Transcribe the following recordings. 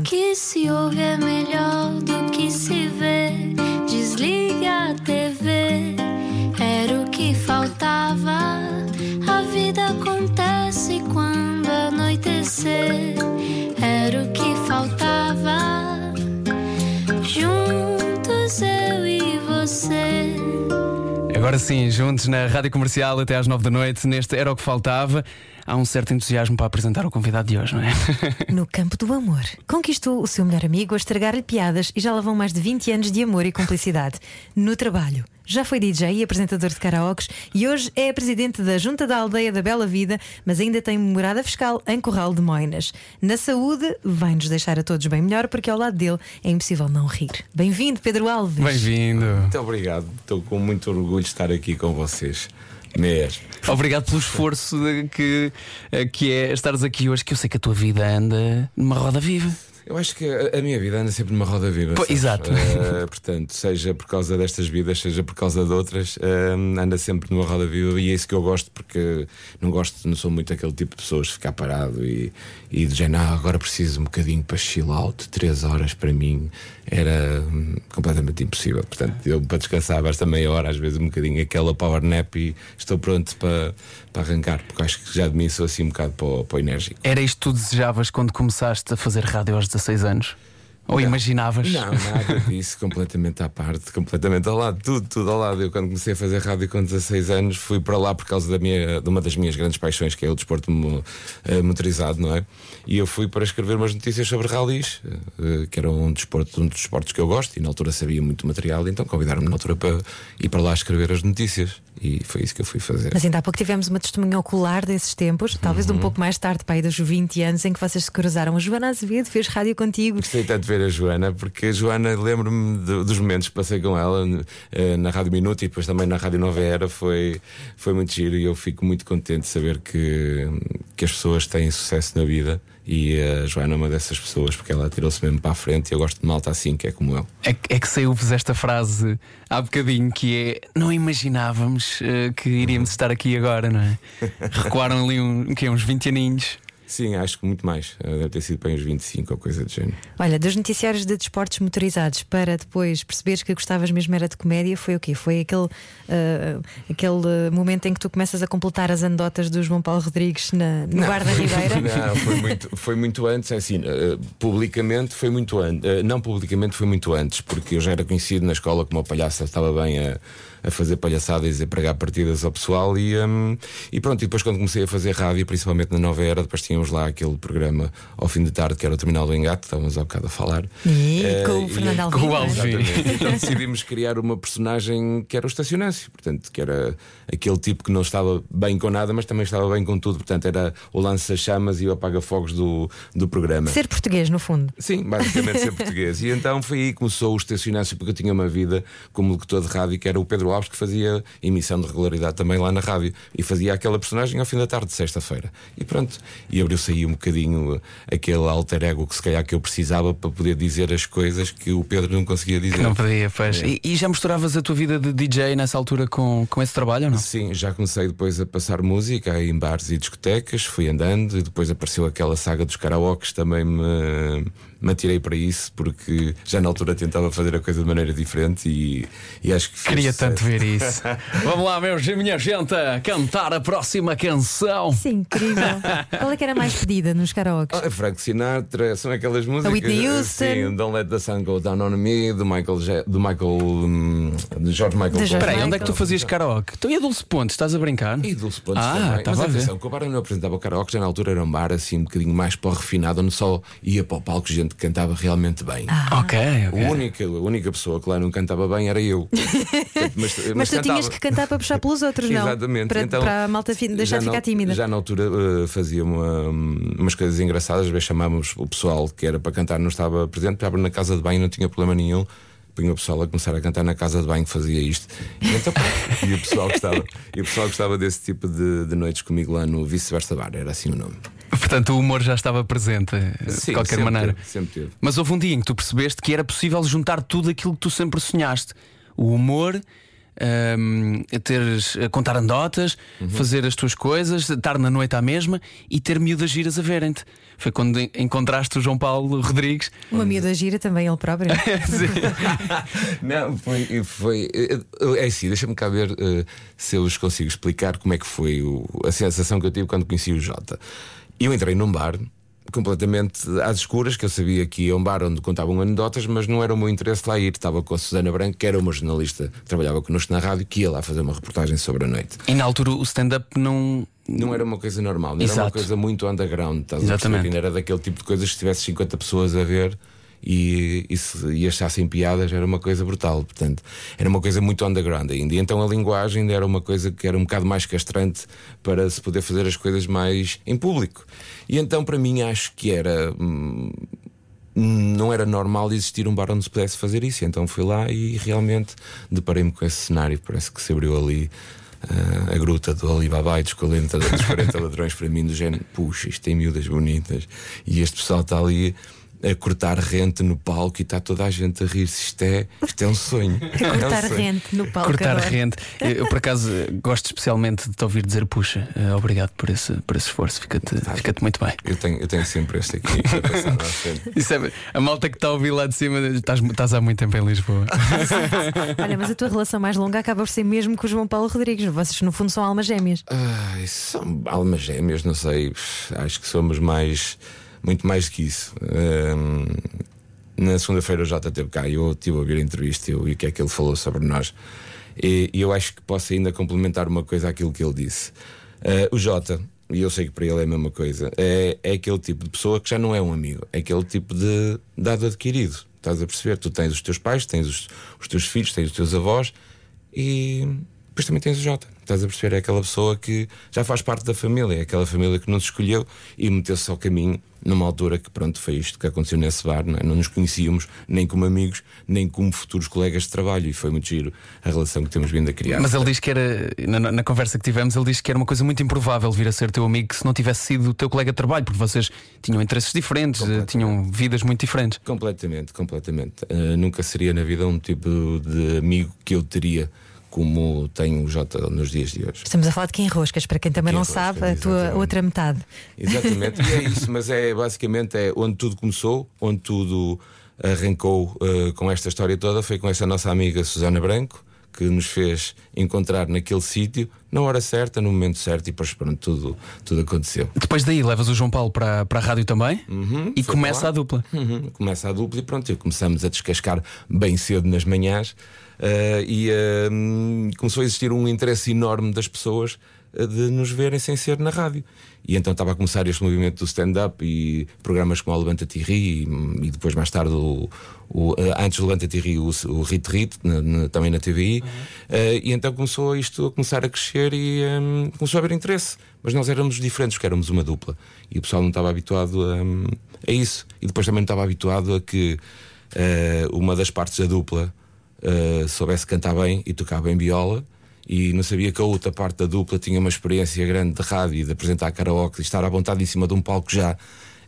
conta. Que se ouve é melhor do que se vê. Desliga a TV, era o que faltava. A vida acontece quando anoitecer, era o que faltava. Juntos eu e você. Agora sim, juntos na Rádio Comercial até às nove da noite, neste Era o que Faltava. Há um certo entusiasmo para apresentar o convidado de hoje, não é? No campo do amor. Conquistou o seu melhor amigo a estragar-lhe piadas e já lá vão mais de 20 anos de amor e cumplicidade. No trabalho. Já foi DJ e apresentador de karaokes e hoje é presidente da Junta da Aldeia da Bela Vida, mas ainda tem morada fiscal em Corral de Moinas. Na saúde, vai-nos deixar a todos bem melhor, porque ao lado dele é impossível não rir. Bem-vindo, Pedro Alves. Bem-vindo. Muito obrigado. Estou com muito orgulho de estar aqui com vocês. Mesmo. Obrigado pelo esforço que, eh, que é estares aqui hoje, que eu sei que a tua vida anda numa roda viva. Eu acho que a, a minha vida anda sempre numa roda viva. Pô, exato. Eh, portanto, seja por causa destas vidas, seja por causa de outras, eh, anda sempre numa roda viva e é isso que eu gosto, porque não gosto, não sou muito aquele tipo de pessoas de ficar parado e, e de género, ah, agora preciso um bocadinho para chill out, três horas para mim era hum, completamente impossível. Portanto, eu para descansar basta meia hora, às vezes um bocadinho, aquela power nap e estou pronto para, para arrancar, porque acho que já de mim sou assim um bocado para o, para o enérgico. Era isto que tu desejavas quando começaste a fazer rádio aos 16 anos? Ou imaginavas? Não, nada disso, completamente à parte, completamente ao lado, tudo, tudo ao lado. Eu, quando comecei a fazer rádio com 16 anos, fui para lá por causa da minha, de uma das minhas grandes paixões, que é o desporto eh, motorizado, não é? E eu fui para escrever umas notícias sobre ralis, eh, que era um desporto, um dos desportos que eu gosto, e na altura sabia muito material, então convidaram-me na altura para ir para lá escrever as notícias, e foi isso que eu fui fazer. Mas ainda há pouco tivemos uma testemunha ocular desses tempos, talvez Uhum. um pouco mais tarde, para aí dos 20 anos, em que vocês se cruzaram. A Joana Azevedo fez rádio contigo. Gostei tanto de ver a Joana, porque a Joana, lembro-me do- dos momentos que passei com ela eh, na Rádio Minuto e depois também na Rádio Nova Era. Foi, foi muito giro e eu fico muito contente de saber que, que as pessoas têm sucesso na vida. E a Joana é uma dessas pessoas, porque ela tirou-se mesmo para a frente. E eu gosto de malta assim, que é como eu. É, que- é que saiu-vos esta frase há bocadinho que é não imaginávamos eh, que iríamos estar aqui agora, não é? Recuaram ali um, que, uns 20 aninhos. Sim, acho que muito mais. Eh, Deve ter sido para uns 25 ou coisa do género. Olha, dos noticiários de desportos motorizados para depois perceberes que gostavas mesmo era de comédia, foi o quê? Foi aquele, ah, aquele ah, momento em que tu começas a completar as anedotas do João Paulo Rodrigues na, no Bar da Ribeira? Não, foi muito, foi muito antes, é assim, eh, publicamente foi muito antes, não publicamente foi muito antes, porque eu já era conhecido na escola como o palhaço, estava bem a, a fazer palhaçadas e a pregar partidas ao pessoal e, hum, e pronto, e depois quando comecei a fazer rádio, principalmente na Nova Era, depois tínhamos lá aquele programa ao fim de tarde que era o Terminal do Engate, estávamos há bocado a falar. E Eh, com o Fernando Alvim. com o é? Alvim. Então decidimos criar uma personagem que era o estacionâncio, portanto, que era aquele tipo que não estava bem com nada, mas também estava bem com tudo. Portanto, era o lança-chamas e o apaga-fogos do, do programa. Ser português, no fundo. Sim, basicamente ser português. E então foi aí que começou o estacionâncio, porque eu tinha uma vida como locutor de rádio, que era o Pedro Alves, que fazia emissão de regularidade também lá na rádio. E fazia aquela personagem ao fim da tarde de sexta-feira. E pronto. E abriu-se aí um bocadinho aquele alter ego que se calhar que eu precisava para poder dizer as coisas que o Pedro não conseguia dizer. Não podia, pois. É. E, e já misturavas a tua vida de DJ nessa altura com, com esse trabalho não? Sim, já comecei depois a passar música em bares e discotecas, fui andando e depois apareceu aquela saga dos karaokes, também me, me atirei para isso porque já na altura tentava fazer a coisa de maneira diferente e, e acho que Queria sucesso. tanto ver isso. Vamos lá, meus e minha gente, a cantar a próxima canção. Sim, incrível. Qual é que era mais pedida nos karaokes? Ah, Frank Sinatra, são aquelas músicas. Whitney Houston. Sim, Don't Let the Sun Go Down on Me, do Michael, do Michael, hum, de George Michael. Espera aí, onde é que tu fazias karaoke? Então e a Dulce Ponte, estás a brincar? E Dulce Pontes Ah, também. Mas a ver. atenção, que o bar eu apresentava o karaoke já na altura era um bar assim um bocadinho mais para o refinado, onde só ia para o palco gente que cantava realmente bem. Ok, ok. A, única, a única pessoa que lá não cantava bem era eu. Portanto, mas, Mas tu tinhas cantava. que cantar para puxar pelos outros, não? Exatamente. Para, Então, para a malta fi- deixar de ficar na, tímida. Já na altura uh, fazia uma, umas coisas engraçadas, às vezes chamávamos o pessoal que era para cantar, não estava presente, estava na casa de banho, não tinha problema nenhum. Punha o pessoal a começar a cantar na casa de banho que fazia isto. E, então, e o pessoal gostava, e o pessoal gostava desse tipo de, de noites comigo lá no Vice-Versa Bar, era assim o nome. Portanto, o humor já estava presente eh, de Sim, qualquer sempre maneira. teve, sempre teve. Mas houve um dia em que tu percebeste que era possível juntar tudo aquilo que tu sempre sonhaste: o humor, hum, teres, a contar andotas, fazer as tuas coisas, estar na noite à mesma e ter miúdas giras a verem-te. Foi quando en- encontraste o João Paulo Rodrigues. Uma miúda gira também, ele próprio. Não, foi. foi é assim, deixa-me cá ver eh, se eu vos consigo explicar como é que foi o- a sensação que eu tive quando conheci o Jota. Eu entrei num bar completamente às escuras, que eu sabia que ia a um bar onde contavam anedotas, mas não era o meu interesse lá ir. Estava com a Susana Branco, que era uma jornalista que trabalhava connosco na rádio, que ia lá fazer uma reportagem sobre a noite. E na altura o stand-up não. Não era uma coisa normal, era uma coisa muito underground. Estás a Exatamente. perceber? Ainda era daquele tipo de coisas que se tivesse 50 pessoas a ver e, e, se, e achassem piadas, era uma coisa brutal. Portanto, era uma coisa muito underground ainda. E então a linguagem ainda era uma coisa que era um bocado mais castrante para se poder fazer as coisas mais em público. E então, para mim, acho que era. hum, não era normal existir um bar onde se pudesse fazer isso. Então fui lá e realmente deparei-me com esse cenário. Parece que se abriu ali ah, a gruta do Alibaba e dos 40, dos 40 ladrões para mim, do género, puxa, isto tem miúdas bonitas. E este pessoal está ali a cortar rente no palco e está toda a gente a rir-se. Isto é, isto é um sonho. A cortar é um sonho. rente no palco. Cortar adoro. rente. Eu, por acaso, gosto especialmente de te ouvir dizer puxa. eh, obrigado por esse, por esse esforço. Fica-te fica muito bem. Eu tenho, eu tenho sempre este aqui. Isso é- a malta que está a ouvir lá de cima, estás, estás há muito tempo em Lisboa. Olha, mas a tua relação mais longa acaba por ser mesmo com o João Paulo Rodrigues. Vocês, no fundo, são almas gêmeas. Ai, são almas gêmeas, não sei. Acho que somos mais, muito mais do que isso. Ahm, na segunda-feira o Jota esteve cá e eu estive a ouvir a entrevista e o que é que ele falou sobre nós. E, e eu acho que posso ainda complementar uma coisa àquilo que ele disse. Ah, o Jota, e eu sei que para ele é a mesma coisa, é, é aquele tipo de pessoa que já não é um amigo, é aquele tipo de dado adquirido. Estás a perceber? Tu tens os teus pais, tens os, os teus filhos, tens os teus avós e depois também tens o Jota. Estás a perceber? É aquela pessoa que já faz parte da família, é aquela família que não se escolheu e meteu-se ao caminho numa altura que, pronto, foi isto que aconteceu nesse bar. Não, é? não nos conhecíamos nem como amigos, nem como futuros colegas de trabalho e foi muito giro a relação que temos vindo a criar. Mas ele diz que era, na, na conversa que tivemos, ele disse que era uma coisa muito improvável vir a ser teu amigo se não tivesse sido o teu colega de trabalho, porque vocês tinham interesses diferentes, eh, tinham vidas muito diferentes. Completamente, completamente. Uh, nunca seria na vida um tipo de amigo que eu teria como tem o Jota nos dias de hoje. Estamos a falar de quem roscas, para quem também Quem não Roscas, sabe, a tua exatamente. outra metade. Exatamente, e é isso, mas é basicamente é onde tudo começou, onde tudo arrancou uh, com esta história toda, foi com esta nossa amiga Susana Branco, que nos fez encontrar naquele sítio, na hora certa, no momento certo, e depois pronto, tudo, tudo aconteceu. Depois daí levas o João Paulo para, para a rádio também e foi começa lá. a dupla. Uhum, Começa a dupla e pronto, e começamos a descascar bem cedo nas manhãs eh, e eh, começou a existir um interesse enorme das pessoas eh, de nos verem sem ser na rádio. E então estava a começar este movimento do stand-up e programas como o Levanta-te e Ri e, depois mais tarde o, o, eh, antes do Levanta-te e Ri o, o Rit Rit também na TVI Eh, e então começou isto a começar a crescer e eh, começou a haver interesse. Mas nós éramos diferentes porque éramos uma dupla. E o pessoal não estava habituado a, a isso. E depois também não estava habituado a que eh, uma das partes da dupla eh, soubesse cantar bem e tocar bem viola e não sabia que a outra parte da dupla tinha uma experiência grande de rádio e de apresentar karaoke e estar à vontade em cima de um palco já.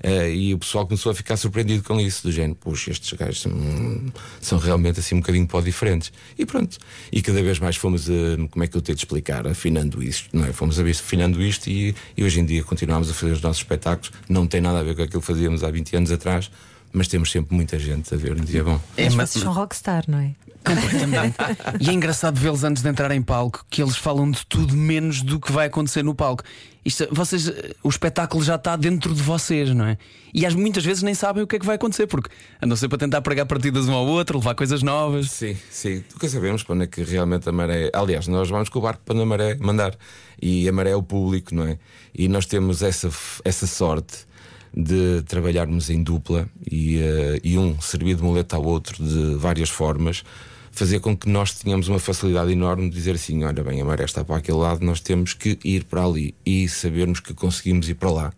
Eh, e o pessoal começou a ficar surpreendido com isso, do género, puxa, estes gajos hum, são realmente assim um bocadinho pó diferentes. E pronto. E cada vez mais fomos, eh, como é que eu tenho de explicar, afinando isto, não é? Fomos afinando isto e, e hoje em dia continuamos a fazer os nossos espetáculos. Não tem nada a ver com aquilo que fazíamos há 20 anos atrás, mas temos sempre muita gente a ver um dia bom. É, mas- vocês são rockstar, não é? Completamente. e é engraçado vê-los antes de entrar em palco que eles falam de tudo menos do que vai acontecer no palco. Isto, vocês, eh, o espetáculo já está dentro de vocês, não é? E às muitas vezes nem sabem o que é que vai acontecer, porque andam sempre a tentar pregar partidas um ao outro, levar coisas novas. Sim, sim. Nunca sabemos para onde é que realmente a maré. Aliás, nós vamos com o barco para a maré mandar. E a maré é o público, não é? E nós temos essa, essa sorte de trabalharmos em dupla e, eh, e um servir de muleta ao outro de várias formas. Fazer com que nós tenhamos uma facilidade enorme de dizer assim: olha bem, a maré está para aquele lado, nós temos que ir para ali e sabermos que conseguimos ir para lá.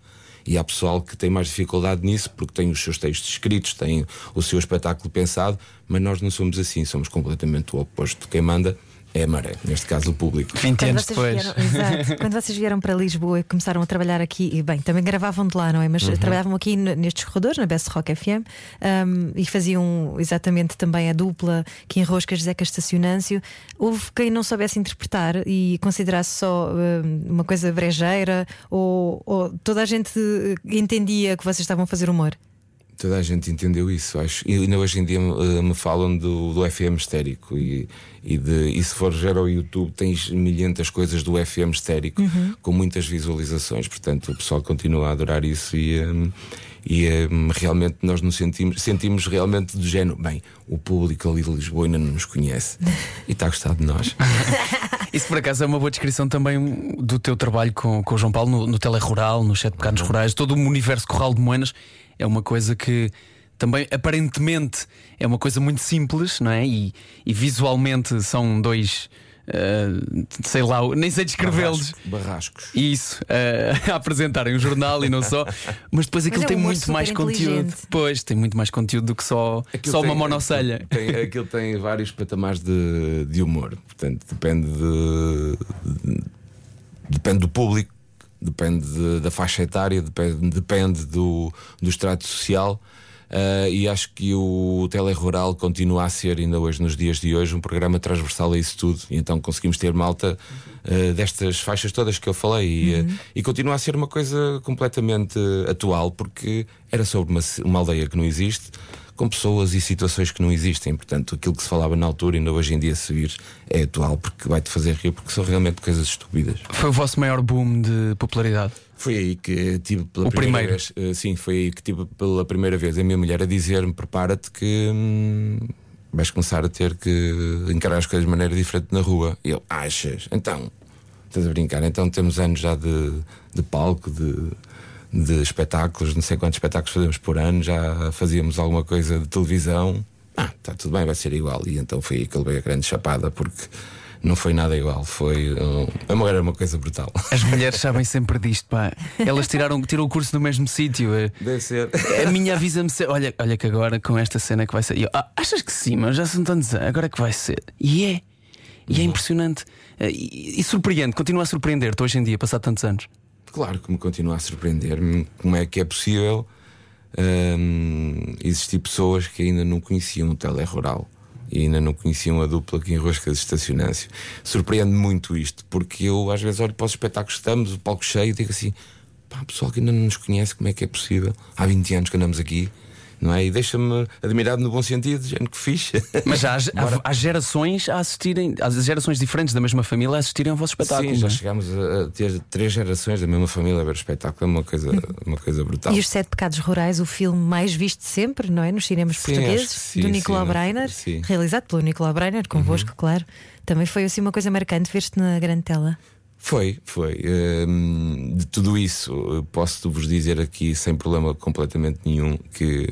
E há pessoal que tem mais dificuldade nisso porque tem os seus textos escritos, tem o seu espetáculo pensado, mas nós não somos assim, somos completamente o oposto. Quem manda é a maré, neste caso o público. 20 Quando anos vocês, depois. vieram, exato, quando vocês vieram para Lisboa e começaram a trabalhar aqui, e bem, também gravavam de lá, não é? Mas Uhum. trabalhavam aqui nestes corredores, na Best Rock FM, um, e faziam exatamente também a dupla que enrosca Zeca Estacionâncio. Houve quem não soubesse interpretar e considerasse só um, uma coisa brejeira, ou, ou toda a gente entendia que vocês estavam a fazer humor. Toda a gente entendeu isso, acho. E ainda hoje em dia eh, me falam do, do FM histérico. E, e, de, e se fores ver ao YouTube, tens milhentas coisas do FM histérico com muitas visualizações. Portanto, o pessoal continua a adorar isso e. eh, e eh, realmente nós nos sentimos, sentimos realmente do género. Bem, o público ali de Lisboa ainda não nos conhece e está a gostar de nós. Isso por acaso é uma boa descrição também do teu trabalho com, com o João Paulo no, no Telerural, nos Sete Pecados Rurais, todo o universo Corral de Moenas é uma coisa que também aparentemente é uma coisa muito simples, não é? E, e visualmente são dois, eh, sei lá, nem sei descrevê-los. Barrascos. Barrascos. Isso, eh, a apresentarem um jornal e não só, mas depois aquilo é um tem muito mais conteúdo. inteligente. Pois, tem muito mais conteúdo do que só, Aquilo só uma tem- monocelha. Tem, aquilo tem vários patamares de, de humor. Portanto, depende de, de- depende do público, depende de- da faixa etária, depende, depende do, do extrato social. Ah, e acho que o Telerural continua a ser, ainda hoje, nos dias de hoje, um programa transversal a isso tudo. E então conseguimos ter malta ah, destas faixas todas que eu falei. E, ah, e continua a ser uma coisa completamente atual, porque era sobre uma, uma aldeia que não existe com pessoas e situações que não existem. Portanto, aquilo que se falava na altura, ainda hoje em dia, se vir, é atual, porque vai-te fazer rir, porque são realmente coisas estúpidas. Foi o vosso maior boom de popularidade. Foi aí que tive pela O primeira primeiro. vez, eh, sim, foi aí que tive pela primeira vez a minha mulher a dizer-me: prepara-te que hum, vais começar a ter que encarar as coisas de maneira diferente na rua. E eu, achas? Então, estás a brincar? Então temos anos já de, de palco, de, de espetáculos, não sei quantos espetáculos fazemos por ano, já fazíamos alguma coisa de televisão. Ah, está tudo bem, vai ser igual. E então foi aí que ele veio a grande chapada, porque não foi nada igual. Foi. hum, a mulher era uma coisa brutal. As mulheres sabem sempre disto, pá. Elas tiraram, tiram o curso no mesmo sítio. eh. Deve ser. A minha avisa-me sempre, olha, olha que agora com esta cena que vai ser. Eu, "Ah, achas que sim, mas já são tantos anos, agora é que vai ser. E é. E é impressionante. Eh, E, e surpreende, continua a surpreender-te hoje em dia, passado tantos anos. Claro que me continua a surpreender-me como é que é possível hum, existir pessoas que ainda não conheciam o telerural e ainda não conheciam a dupla que enrosca de estacionância. Surpreende muito isto, porque eu às vezes olho para os espetáculos que estamos, o palco cheio, e digo assim: pá, pessoal que ainda não nos conhece, como é que é possível? Há 20 anos que andamos aqui. Não é? E deixa-me admirado no bom sentido, género que fixe. Mas já há, há, há gerações a assistirem, há gerações diferentes da mesma família a assistirem ao vosso espetáculo. Sim, já é? chegámos a ter três gerações da mesma família a ver o espetáculo, é uma coisa, uma coisa brutal. E os Sete Pecados Rurais, o filme mais visto sempre, não é? Nos cinemas Sim, portugueses, sim, do Nicolau Breiner, sim. Uhum. realizado pelo Nicolau Breiner, convosco, claro. Também foi assim uma coisa marcante ver-te na grande tela. Foi, foi. Hum, de tudo isso, posso vos dizer aqui, sem problema completamente nenhum, que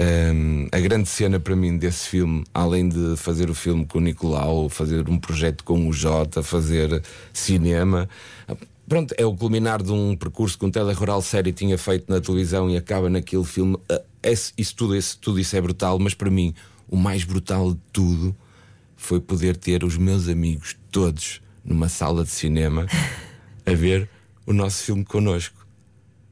hum, a grande cena para mim desse filme, além de fazer o filme com o Nicolau, fazer um projeto com o Jota, fazer cinema. Pronto, é o culminar de um percurso que um telerural série tinha feito na televisão e acaba naquele filme. Ah, esse- isso, tudo, esse, tudo isso é brutal, mas para mim, o mais brutal de tudo foi poder ter os meus amigos todos numa sala de cinema a ver o nosso filme connosco.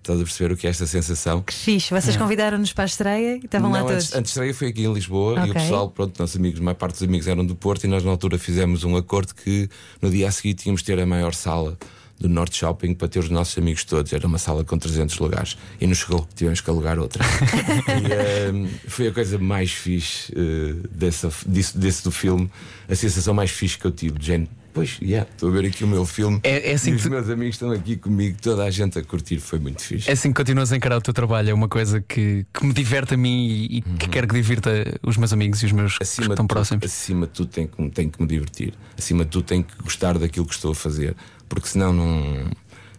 Estás a perceber o que é esta sensação? Que fixe. Vocês convidaram-nos para a estreia e estavam lá Não, todos. antes, estreia foi aqui em Lisboa e o pessoal, pronto, nossos amigos, a maior parte dos amigos eram do Porto e nós na altura fizemos um acordo que no dia a seguir tínhamos de ter a maior sala do Norte Shopping para ter os nossos amigos todos. Era uma sala com 300 lugares e nos chegou, tivemos que alugar outra. e, ehm, foi a coisa mais fixe eh, dessa, disso, desse do filme, a sensação mais fixe que eu tive, de género. Pois, yeah, estou a ver aqui o meu filme É- é assim e que os tu- meus amigos estão aqui comigo, toda a gente a curtir, foi muito fixe. É assim que continuas a encarar o teu trabalho, é uma coisa que, que me diverte a mim e, e que quero que divirta os meus amigos e os meus que Uhum. acima estão de tudo, próximos. acima de tudo tem que, tem que me divertir. Acima de tudo tem que gostar daquilo que estou a fazer. Porque senão não,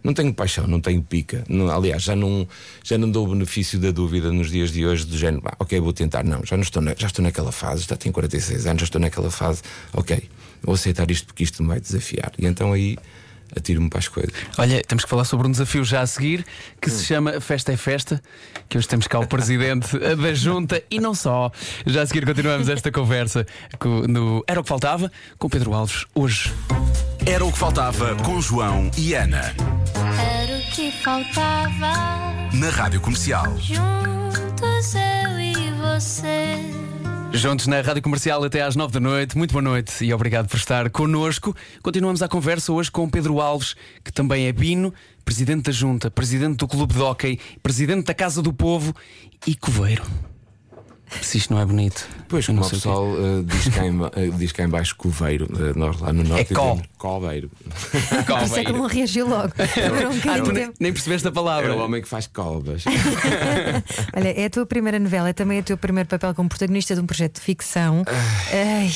não tenho paixão, não tenho pica. Não- aliás, já não, já não dou o benefício da dúvida nos dias de hoje, do género, ah, ok, vou tentar. Não, já, não estou na- já estou naquela fase, já tenho 46 anos, já estou naquela fase, ok, vou aceitar isto porque isto me vai desafiar. E então aí atiro-me para as coisas. Olha, temos que falar sobre um desafio já a seguir que se chama Festa é Festa, que hoje temos cá o presidente da Junta e não só. Já a seguir continuamos esta conversa co- no Era o que Faltava com Pedro Alves hoje. Era o que faltava com João e Ana. Era o que faltava. Na Rádio Comercial. Juntos eu e você. Juntos na Rádio Comercial até às nove da noite. Muito boa noite e obrigado por estar connosco. Continuamos a conversa hoje com Pedro Alves, que também é Bino, presidente da Junta, presidente do Clube de Hóquei, presidente da Casa do Povo e coveiro. Se isto não é bonito. Pois, como o pessoal eh, diz, cá em, ba- eh, diz cá em baixo coveiro, eh, nós lá no norte É col. dizemos coveiro. Por isso é que não reagiu logo. Um Ah, nem, nem percebeste a É palavra. o homem que faz colbas. Olha, é a tua primeira novela, é também o teu primeiro papel como protagonista de um projeto de ficção. Ai,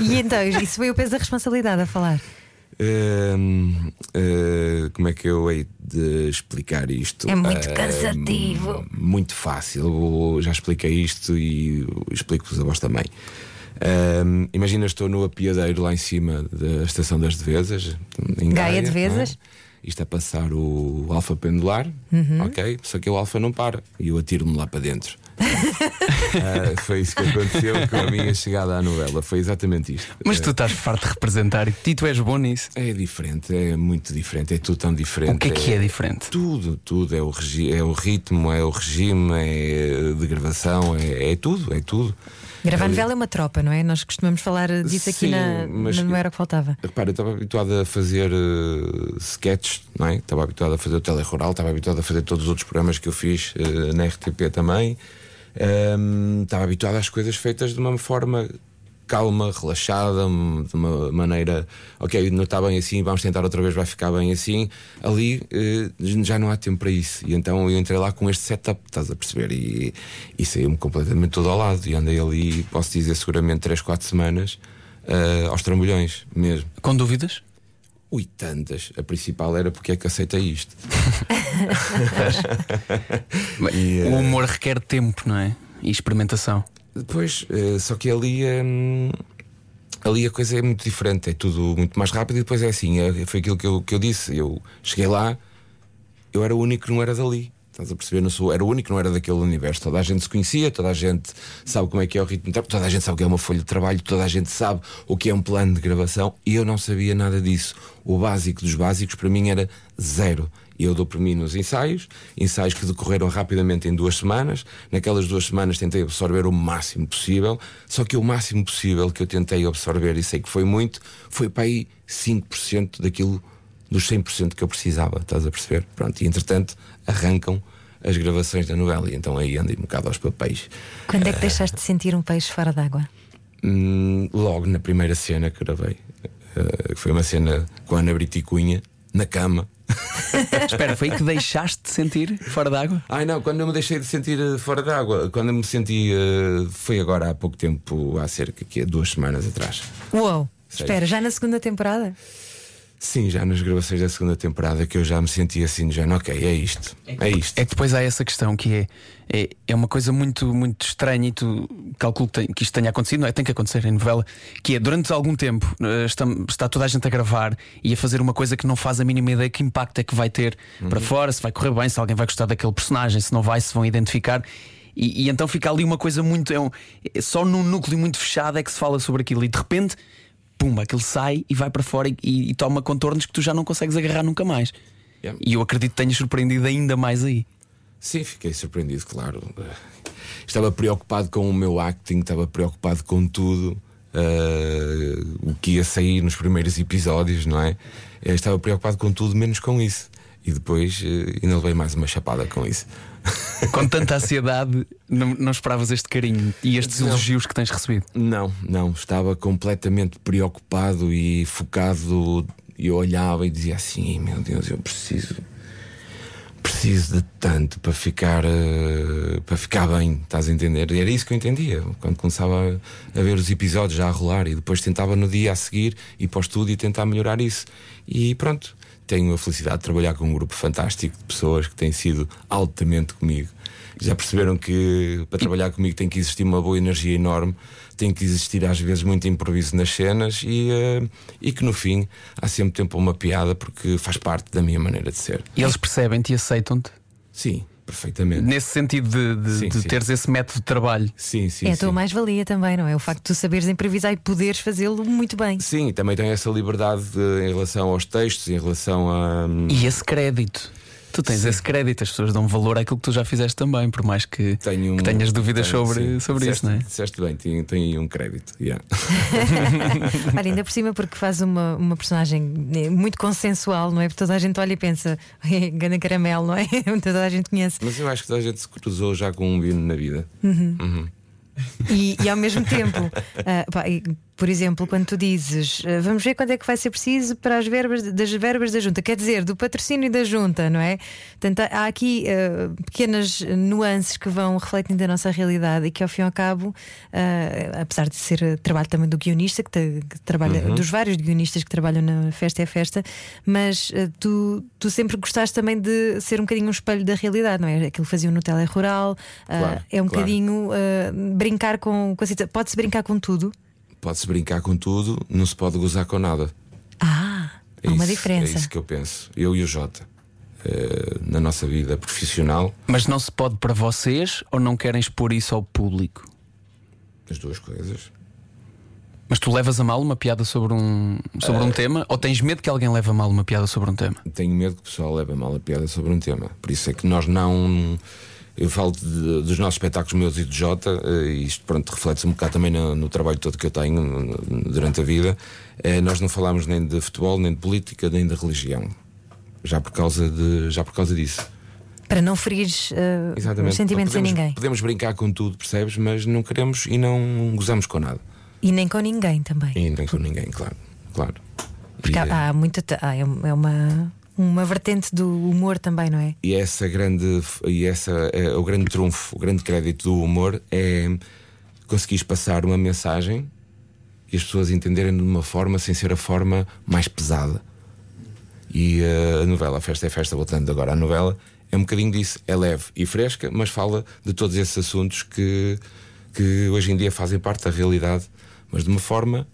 e então, isso foi o peso da responsabilidade a falar. Eh, como é que eu hei de explicar isto? É muito cansativo. Muito fácil. Eu já expliquei isto e explico-vos a vós também. Imagina, estou no apiadeiro lá em cima da Estação das Devesas, em Gaia Gaia, é? Isto a passar o alfa pendular, Uhum. ok? Só que o alfa não para e eu atiro-me lá para dentro. Ah, foi isso que aconteceu com a minha chegada à novela. Foi exatamente isto. Mas tu estás farto de representar e tu és bom nisso. É diferente, é muito diferente, é tudo tão diferente. O que é que é diferente? Tudo, tudo. É o, regi- é o ritmo, é o regime, é de gravação, é, é tudo, é tudo. Gravar Ali- novela é uma tropa, não é? Nós costumamos falar disso aqui Sim, na, mas- na Não Era o que Faltava. Repara, eu estava habituado a fazer uh, sketches, não é? Estava habituado a fazer o telerural, estava habituado a fazer todos os outros programas que eu fiz uh, na RTP também. Um, estava habituado às coisas feitas de uma forma calma, relaxada, de uma maneira, ok, não está bem assim, vamos tentar outra vez, vai ficar bem assim. Ali uh, já não há tempo para isso. E então eu entrei lá com este setup, estás a perceber? E, e saiu-me completamente todo ao lado. E andei ali, posso dizer, seguramente 3, 4 semanas. uh, aos trambolhões mesmo. Com dúvidas? Ui, tantas. A principal era porque é que aceita isto. E, O eh, humor requer tempo, não é? E experimentação. Depois, eh, só que ali, hum, ali a coisa é muito diferente, é tudo muito mais rápido e depois é assim, é- foi aquilo que eu, que eu disse. Eu cheguei lá, eu era o único que não era dali. Estás a perceber? Não sou, era o único que não era daquele universo. Toda a gente se conhecia, toda a gente sabe como é que é o ritmo, de toda a gente sabe o que é uma folha de trabalho, toda a gente sabe o que é um plano de gravação e eu não sabia nada disso. O básico dos básicos para mim era zero. Eu dou por mim nos ensaios, ensaios que decorreram rapidamente em duas semanas. Naquelas duas semanas tentei absorver o máximo possível, só que o máximo possível que eu tentei absorver, e sei que foi muito, foi para aí 5% daquilo dos 100% que eu precisava, estás a perceber? Pronto, e entretanto arrancam as gravações da novela, e então aí andei um bocado aos papéis. Quando é que deixaste de sentir um peixe fora d'água? Hum, logo na primeira cena que gravei, eh, que foi uma cena com a Ana Brito e Cunha, na cama. Espera, foi aí que deixaste de sentir fora d'água? Ai não, quando eu me deixei de sentir eh, fora d'água, quando eu me senti, eh, foi agora há pouco tempo, há cerca de duas semanas atrás. Uou! Sei. Espera, já na segunda temporada? Sim, já nas gravações da segunda temporada que eu já me senti assim, já, ok, é isto, é isto. É que depois há essa questão que é, é, é uma coisa muito, muito estranha e tu calculo que, que isto tenha acontecido, não é? Tem que acontecer em novela, que é durante algum tempo eh, está, está toda a gente a gravar e a fazer uma coisa que não faz a mínima ideia que impacto é que vai ter para fora, se vai correr bem, se alguém vai gostar daquele personagem, se não vai, se vão identificar. E, e então fica ali uma coisa muito. É um- é só num núcleo muito fechado é que se fala sobre aquilo e de repente, pum, aquilo sai e vai para fora e, e- e toma contornos que tu já não consegues agarrar nunca mais. Yeah. E eu acredito que tenhas surpreendido ainda mais aí. Sim, fiquei surpreendido, claro. Estava preocupado com o meu acting, estava preocupado com tudo. eh, o que ia sair nos primeiros episódios, não é? Eu estava preocupado com tudo, menos com isso. E depois eh, ainda levei mais uma chapada com isso. Com tanta ansiedade, não, não esperavas este carinho e estes Não. elogios que tens recebido. Não, não, estava completamente preocupado e focado. E eu olhava e dizia assim: "Ei, meu Deus, eu preciso. Preciso de tanto para ficar eh, para ficar bem, estás a entender? E era isso que eu entendia quando começava a, a ver os episódios já a rolar e depois tentava no dia a seguir ir para o estúdio e tentar melhorar isso. E pronto, tenho a felicidade de trabalhar com um grupo fantástico de pessoas que têm sido altamente comigo. Já perceberam que para trabalhar comigo tem que existir uma boa energia enorme, tem que existir às vezes muito improviso nas cenas e, uh, e que no fim há sempre tempo uma piada porque faz parte da minha maneira de ser. E eles percebem-te e aceitam-te? Sim, perfeitamente. Nesse sentido de, de, Sim, de sim. teres esse método de trabalho. Sim, sim. é a tua mais-valia também, não é? O facto de tu saberes improvisar e poderes fazê-lo muito bem. Sim, também tenho essa liberdade de- em relação aos textos, em relação a. E esse crédito. Tu tens esse crédito, as pessoas dão valor àquilo que tu já fizeste também, por mais que, Tenho um- que tenhas dúvidas tenho, sobre, sim. sobre Disseste- isso, não é? Disseste bem, tenho, tenho aí um crédito. yeah. Olha, ainda por cima, porque faz uma, uma personagem eh, muito consensual, não é? Porque toda a gente olha e pensa, gana caramelo, não é? toda a gente conhece. Mas eu acho que toda a gente se cruzou já com um vino na vida. E, e ao mesmo tempo, ah, pá, e, por exemplo, quando tu dizes ah, vamos ver quando é que vai ser preciso para as verbas das verbas da junta, quer dizer, do patrocínio da junta, não é? Portanto, há aqui ah, pequenas nuances que vão refletindo a nossa realidade e que ao fim e ao cabo, ah, apesar de ser trabalho também do guionista, que, te- que trabalha, dos vários guionistas que trabalham na Festa é Festa, mas ah, tu, tu sempre gostaste também de ser um bocadinho um espelho da realidade, não é? Aquilo que faziam no Tele Rural, Claro, é um claro. bocadinho uh, brincar com, com a situa- Pode-se brincar com tudo? Pode-se brincar com tudo, não se pode gozar com nada. Ah, É há uma isso- diferença. É isso que eu penso. Eu e o Jota. eh, na nossa vida profissional, Mas não se pode para vocês ou não querem expor isso ao público? as duas coisas. Mas tu levas a mal uma piada sobre um, sobre um tema ou tens medo que alguém leve a mal uma piada sobre um tema? Tenho medo que o pessoal leve a mal a piada sobre um tema. Por isso é que nós não. Eu falo de- dos nossos espetáculos meus e do Jota, eh, e isto pronto, reflete-se um bocado também no, no trabalho todo que eu tenho durante a vida. Eh, nós não falamos nem de futebol, nem de política, nem de religião. Já por causa, de, já por causa disso. Para não ferir uh, os sentimentos podemos, em ninguém. Podemos brincar com tudo, percebes? Mas não queremos e não gozamos com nada. E nem com ninguém também. E nem com ninguém, claro. claro. Porque E, há, há muita. há- é é uma, uma vertente do humor também, não é? E essa grande e essa é, o grande trunfo, o grande crédito do humor é conseguires passar uma mensagem e as pessoas entenderem de uma forma sem ser a forma mais pesada. E eh, a novela a Festa é Festa, voltando agora à novela, é um bocadinho disso. É leve e fresca, mas fala de todos esses assuntos que, que hoje em dia fazem parte da realidade, mas de uma forma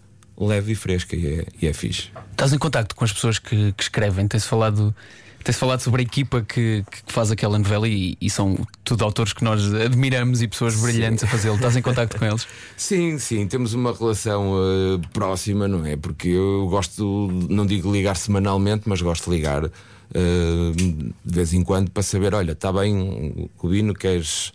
leve e fresca e é, e é fixe. Estás em contacto com as pessoas que, que escrevem? Tens falado, tens falado sobre a equipa que, que faz aquela novela e, e são tudo autores que nós admiramos e pessoas brilhantes a fazê-lo. Estás em contacto com eles? Sim, sim, temos uma relação eh, próxima, não é? Porque eu gosto, não digo ligar semanalmente, mas gosto de ligar eh, de vez em quando para saber: olha, está bem, Cubino, queres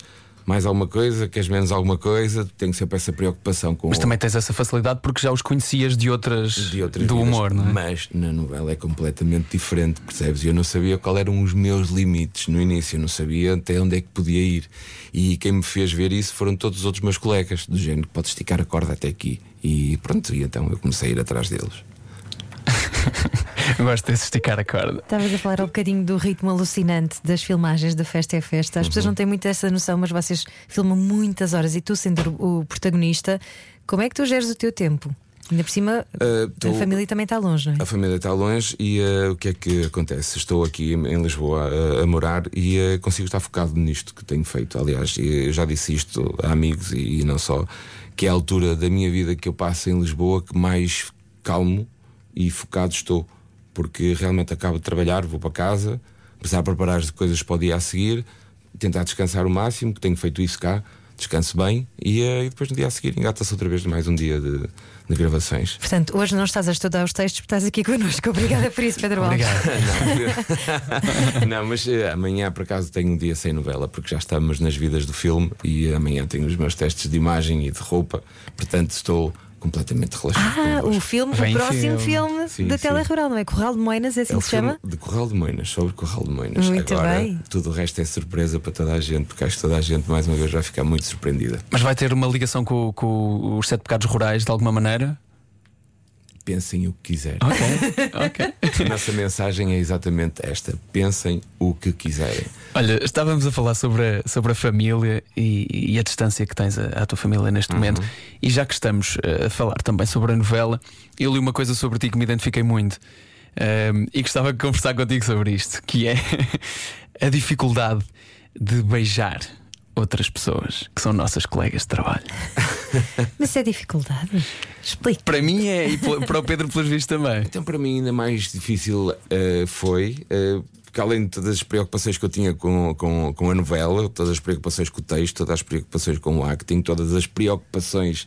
mais alguma coisa, queres menos alguma coisa? Tenho sempre essa preocupação com Mas também tens essa facilidade porque já os conhecias de outras, de outras do vidas, humor, não é? Mas na novela é completamente diferente, percebes? Eu não sabia qual eram os meus limites no início, eu não sabia até onde é que podia ir. E quem me fez ver isso foram todos os outros meus colegas, do género que pode esticar a corda até aqui. E pronto, e então eu comecei a ir atrás deles. Eu Gosto de esticar a corda. Estavas a falar um bocadinho do ritmo alucinante das filmagens da Festa é Festa. As pessoas Uhum. não têm muito essa noção, mas vocês filmam muitas horas e tu, sendo o protagonista, como é que tu geres o teu tempo? Ainda por cima, Ah, tô- a família também está longe, não é? A família está longe e eh, o que é que acontece? Estou aqui em Lisboa eh, a morar e eh, consigo estar focado nisto que tenho feito. Aliás, eu já disse isto a amigos e, e não só, que é a altura da minha vida que eu passo em Lisboa que mais calmo e focado estou. Porque realmente acabo de trabalhar, vou para casa, começar a preparar as coisas para o dia a seguir, tentar descansar o máximo, que tenho feito isso cá, descanso bem e, eh, e depois no dia a seguir engata-se outra vez mais um dia de, de gravações. Portanto, hoje não estás a estudar os textos, porque estás aqui connosco. Obrigada por isso, Pedro Alves. Obrigado. Não, mas eh, amanhã por acaso tenho um dia sem novela, porque já estamos nas vidas do filme e amanhã tenho os meus testes de imagem e de roupa, portanto estou completamente relaxado. Ah, o filme, Vem o próximo filme. filme Sim, da sim. Tele Rural, não é? Corral de Moinas, é assim É que se chama? de Corral de Moinas, sobre Corral de Moinas. Muito Agora, bem. tudo o resto é surpresa para toda a gente, porque acho que toda a gente, mais uma vez, vai ficar muito surpreendida. Mas vai ter uma ligação com, com os sete pecados rurais de alguma maneira? Pensem o que quiserem. Ok, ok. A nossa mensagem é exatamente esta: pensem o que quiserem. Olha, estávamos a falar sobre a, sobre a família e, e a distância que tens à, à tua família neste momento. E já que estamos eh, a falar também sobre a novela, eu li uma coisa sobre ti que me identifiquei muito. Ahm, e gostava de conversar contigo sobre isto, que é a dificuldade de beijar outras pessoas que são nossas colegas de trabalho. Mas é dificuldade. Explica. Para mim é, e para o Pedro, pelos vistos, também. Então, para mim, ainda mais difícil eh, foi, eh, porque além de todas as preocupações que eu tinha com, com, com a novela, todas as preocupações com o texto, todas as preocupações com o acting, todas as preocupações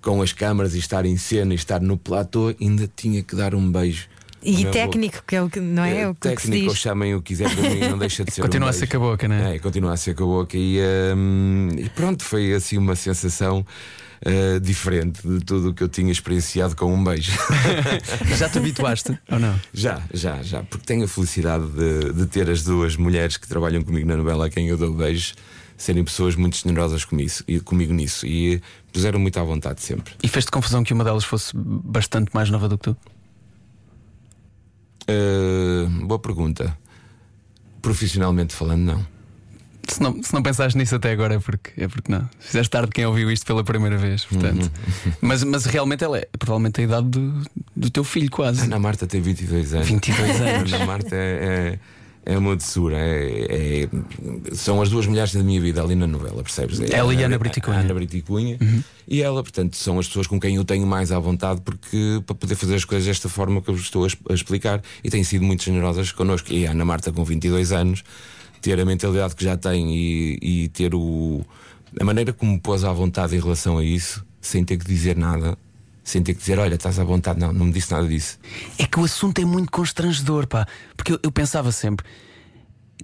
com as câmaras e estar em cena e estar no platô, ainda tinha que dar um beijo. E técnico, que é o que não é, Eh, o que, que se técnico, ou diz. chamem o que quiser para mim, não deixa de ser. Continua um a ser beijo. com a boca, não é? É, continua a ser com a boca. E, hum, e pronto, foi assim uma sensação eh, diferente de tudo o que eu tinha experienciado com um beijo. Já te habituaste ou não? já, já, já. Porque tenho a felicidade de, de ter as duas mulheres que trabalham comigo na novela a quem eu dou beijos serem pessoas muito generosas comigo, e- comigo nisso. E puseram muito à vontade sempre. E fez-te confusão que uma delas fosse bastante mais nova do que tu? Eh, boa pergunta. Profissionalmente falando, não. Se não, se não pensaste nisso até agora é porque, é porque não. Fizeste tarde quem ouviu isto pela primeira vez, portanto. Mas, mas realmente ela é provavelmente a idade do, do teu filho, quase. Ana Marta tem 22 anos. 22 anos. Ana Marta é, é, é uma doçura. É, é- são as duas mulheres da minha vida ali na novela, percebes? É Ela e Ana Brito e Cunha. a Ana Brito e Cunha. E ela, portanto, são as pessoas com quem eu tenho mais à vontade porque para poder fazer as coisas desta forma que eu estou a, a explicar. E têm sido muito generosas connosco. E a Ana Marta, com 22 anos, ter a mentalidade que já tem e, e ter o, a maneira como me pôs à vontade em relação a isso, sem ter que dizer nada. Sem ter que dizer, olha, estás à vontade, não, não me disse nada disso. É que o assunto é muito constrangedor, pá. Porque eu, eu pensava sempre.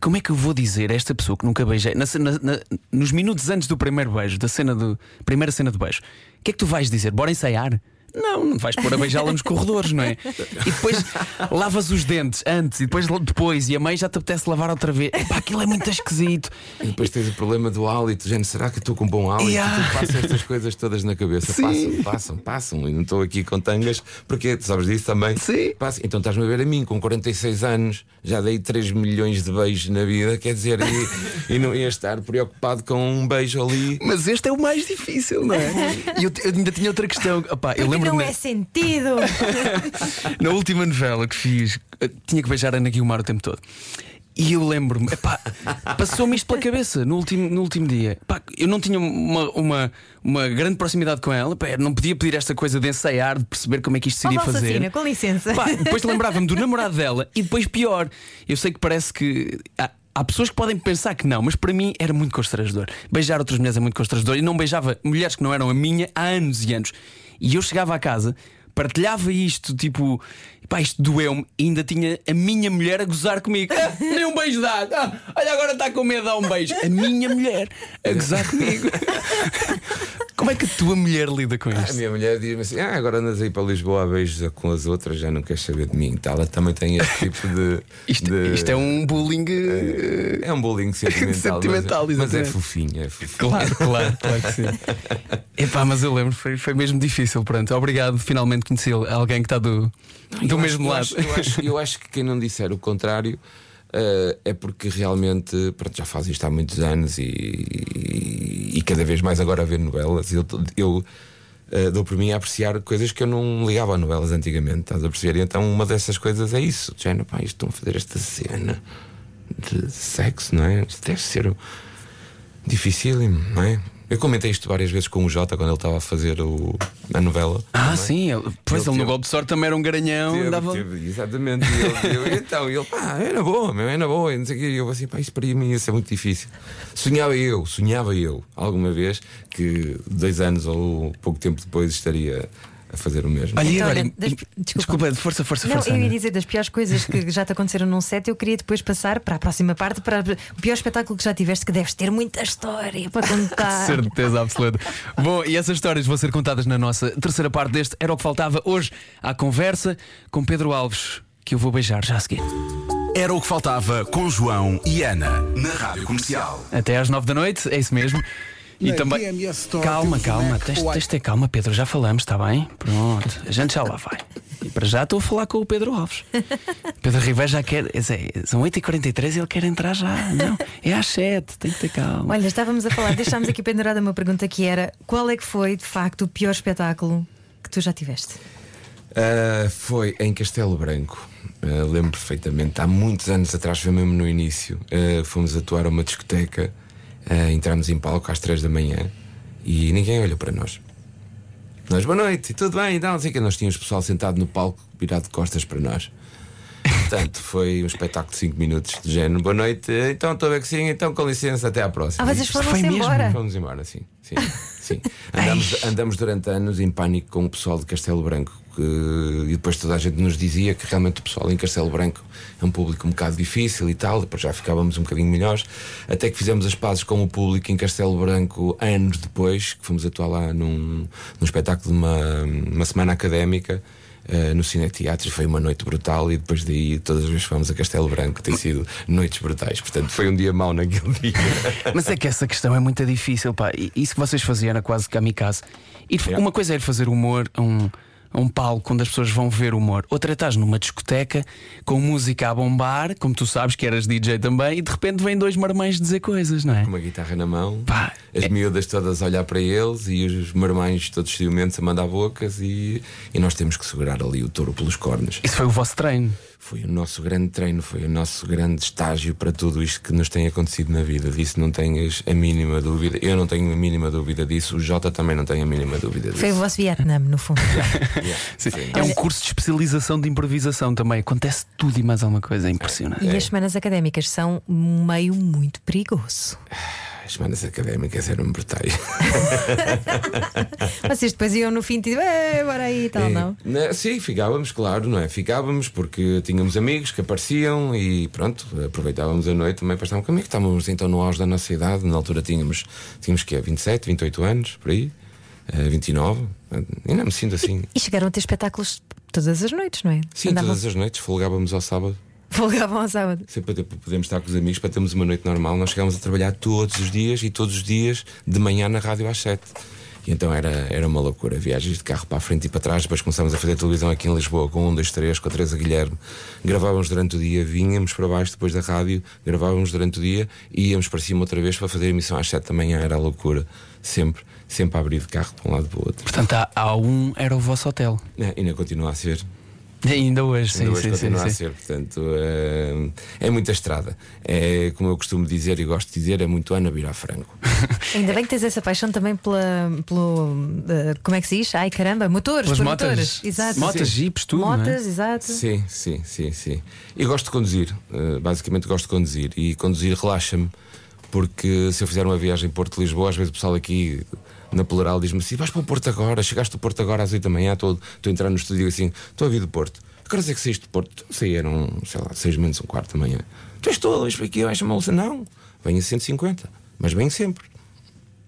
Como é que eu vou dizer a esta pessoa que nunca beijei na, na- nos minutos antes do primeiro beijo, da cena do primeira cena de beijo, o que é que tu vais dizer? Bora ensaiar? Não, não vais pôr a beijá-la nos corredores, não é? E depois lavas os dentes antes e depois, depois e a mãe já te apetece lavar outra vez. Epá, aquilo é muito esquisito. E depois tens o problema do hálito, gente, será que estou com bom hálito? Yeah. Tu passas estas coisas todas na cabeça. Sim. Passam, passam, passam. E não estou aqui com tangas, porque tu sabes disso também. Sim. Passa. Então estás-me a ver a mim, com 46 anos, já dei 3 milhões de beijos na vida, quer dizer, e, e não ia estar preocupado com um beijo ali. Mas este é o mais difícil, não é? E eu, eu ainda tinha outra questão. Epá, eu lembro não é sentido. Na última novela que fiz, eh, tinha que beijar a Ana Guilmar o tempo todo. E eu lembro-me, epá, passou-me isto pela cabeça no último, no último dia. Epá, eu não tinha uma, uma, uma grande proximidade com ela, epá, não podia pedir esta coisa de ensaiar, de perceber como é que isto se Ó, iria Valsacina, fazer. com licença. Pá, depois lembrava-me do namorado dela e depois pior. Eu sei que parece que. Há, há pessoas que podem pensar que não, mas para mim era muito constrangedor. Beijar outras mulheres é muito constrangedor e não beijava mulheres que não eram a minha há anos e anos. E eu chegava à casa, partilhava isto, tipo, pá, isto doeu-me ainda tinha a minha mulher a gozar comigo. Ah, nem um beijo dá. Ah, olha, agora está com medo de dar um beijo. A minha mulher a gozar comigo. Como é que a tua mulher lida com A isto? minha mulher diz-me assim: Ah, agora andas aí para Lisboa a beijos com as outras, já não queres saber de mim. Então, ela também tem este tipo de. Isto, de- isto é um bullying. eh, É um bullying sentimental. Sentimental, mas, mas é fofinho, é fofinho. Claro, claro, claro que sim. Epá, mas eu lembro, foi, foi mesmo difícil. Pronto, obrigado. Finalmente conheci alguém que está do, do Eu mesmo acho- lado. Eu acho, eu, acho, eu acho que quem não disser o contrário eh, é porque realmente pronto, já faz isto há muitos anos e, e- e cada vez mais agora a ver novelas. Eu, eu eh, dou por mim a apreciar coisas que eu não ligava a novelas antigamente, estás a perceber? E então uma dessas coisas é isso: de género, pá, estão a fazer esta cena de sexo, não é? Isto deve ser dificílimo, não é? Eu comentei isto várias vezes com o Jota quando ele estava a fazer o, a novela. Ah, é? sim, ele, pois Ele ele no golpe de sorte também era um garanhão. Teve, dava... teve, exatamente. Ele, eu, então, ele, pá, na boa, meu, na boa. E não sei o quê. Eu assim, pá, isso para mim ia ser muito difícil. Sonhava eu, sonhava eu, alguma vez, que dois anos ou pouco tempo depois estaria a fazer o mesmo. Olha, Então, agora, das- e- desculpa. desculpa, força, força, Não, força. eu ia Ana. dizer das piores coisas que já te aconteceram num set, eu queria depois passar para a próxima parte, para o pior espetáculo que já tiveste, que deves ter muita história para contar. Certeza absoluta. Bom, e essas histórias vão ser contadas na nossa terceira parte deste Era o que Faltava. Hoje, à conversa com Pedro Alves, que eu vou beijar já a seguir. Era o que faltava com João e Ana na Rádio Comercial. Até às nove da noite, é isso mesmo. E Na também. DMS Store Calma, calma, tens, tens de ter calma, Pedro. Já falamos, está bem? Pronto, a gente já lá vai. E para já estou a falar com o Pedro Alves. Pedro Ribeiro já quer. São 8h43 e ele quer entrar já. Não, é às 7, tem que ter calma. Olha, estávamos a falar, deixámos aqui pendurada uma pergunta que era: qual é que foi, de facto, o pior espetáculo que tu já tiveste? Ah, foi em Castelo Branco. Uh, lembro perfeitamente. Há muitos anos atrás, foi mesmo no início. Uh, fomos atuar a uma discoteca. Uh, entramos em palco às três da manhã e ninguém olhou para nós. Nós, boa noite, tudo bem? Então, não sei o que. Nós tínhamos pessoal sentado no palco, virado de costas para nós. Portanto, foi um espetáculo de 5 minutos de género. Boa noite, então estou a ver que sim, então com licença, até à próxima. Ah, vocês mesmo? embora. Vamos embora, sim. sim, sim. Andamos, andamos durante anos em pânico com o pessoal de Castelo Branco. Que- e depois toda a gente nos dizia que realmente o pessoal em Castelo Branco é um público um bocado difícil e tal. Depois já ficávamos um bocadinho melhores. Até que fizemos as pazes com o público em Castelo Branco anos depois, que fomos atuar lá num, num espetáculo de uma, uma semana académica. eh, no Cine Teatro foi uma noite brutal e depois daí todas as vezes fomos a Castelo Branco tem sido noites brutais. Portanto, foi um dia mau naquele dia. Mas é que essa questão é muito difícil, pá. E Isso que vocês faziam era quase kamikaze. E Yeah. uma coisa é ir fazer humor a um, a um palco onde as pessoas vão ver humor. Outra estás numa discoteca com música a bombar, como tu sabes que eras DJ também, e de repente vêm dois marmães dizer coisas, não é? com uma guitarra na mão, Pá, as é- miúdas todas a olhar para eles e os marmães todos ciumentos a mandar bocas e, e nós temos que segurar ali o touro pelos cornos. Isso foi o vosso treino. Foi o nosso grande treino, foi o nosso grande estágio para tudo isto que nos tem acontecido na vida. Disso não tenhas a mínima dúvida. Eu não tenho a mínima dúvida disso. O Jota também não tem a mínima dúvida disso. Foi o vosso Vietnã, no fundo. Yeah. Sim. Sim. É um curso de especialização de improvisação também. Acontece tudo e mais alguma coisa. É impressionante. E as semanas académicas são um meio muito perigoso. As semanas académicas eram brutais. Vocês depois iam no fim e diziam, "Eh, bora aí e tal, É, não? né, Sim, ficávamos, claro, não é? Ficávamos porque tínhamos amigos que apareciam e pronto, aproveitávamos a noite também para estar caminho. Estávamos então no auge da nossa idade, na altura tínhamos, tínhamos que 27, 28 anos, por aí, eh, 29, ainda me sinto assim. E chegaram a ter espetáculos todas as noites, não é? Sim, Andavam- todas as noites folgávamos ao sábado. Folgavam ao sábado. Sempre para podermos estar com os amigos, para termos uma noite normal. Nós chegávamos a trabalhar todos os dias e todos os dias de manhã na rádio às 7. E então era, era uma loucura. Viagens de carro para a frente e para trás. Depois começámos a fazer televisão aqui em Lisboa com um, dois, três, com a Teresa Guilherme. Gravávamos durante o dia, vinhamos para baixo depois da rádio, gravávamos durante o dia e íamos para cima outra vez para fazer a emissão às 7 da manhã. Era a loucura. Sempre, sempre a abrir de carro para um lado para o outro. Portanto, há, há um era o vosso hotel. É, ainda continua a ser. Ainda hoje, sim, Ainda hoje sim, sim, continua a sim. ser, portanto, é, é muita estrada. É, como eu costumo dizer e gosto de dizer, é muito Ana Vira Franco. Ainda bem que tens essa paixão também pela, pelo. eh, como é que se diz? Ai caramba, motores, Pelas motas. motores. Exato. Motas, jipes, tudo. é? Motas, exato. Sim, sim, sim, sim. E gosto de conduzir, eh, basicamente gosto de conduzir. E conduzir relaxa-me, porque se eu fizer uma viagem Porto-Lisboa, às vezes o pessoal aqui na plural diz-me assim: vais para o Porto agora, chegaste do Porto agora às 8 da manhã, estou a entrar no estúdio assim: estou a vir do Porto. Que horas é que saíste do Porto? Sei, eram, sei lá, 6 menos um quarto da manhã. Tu és todo, vais para aqui, vais chamar Não, venho a 150, mas venho sempre.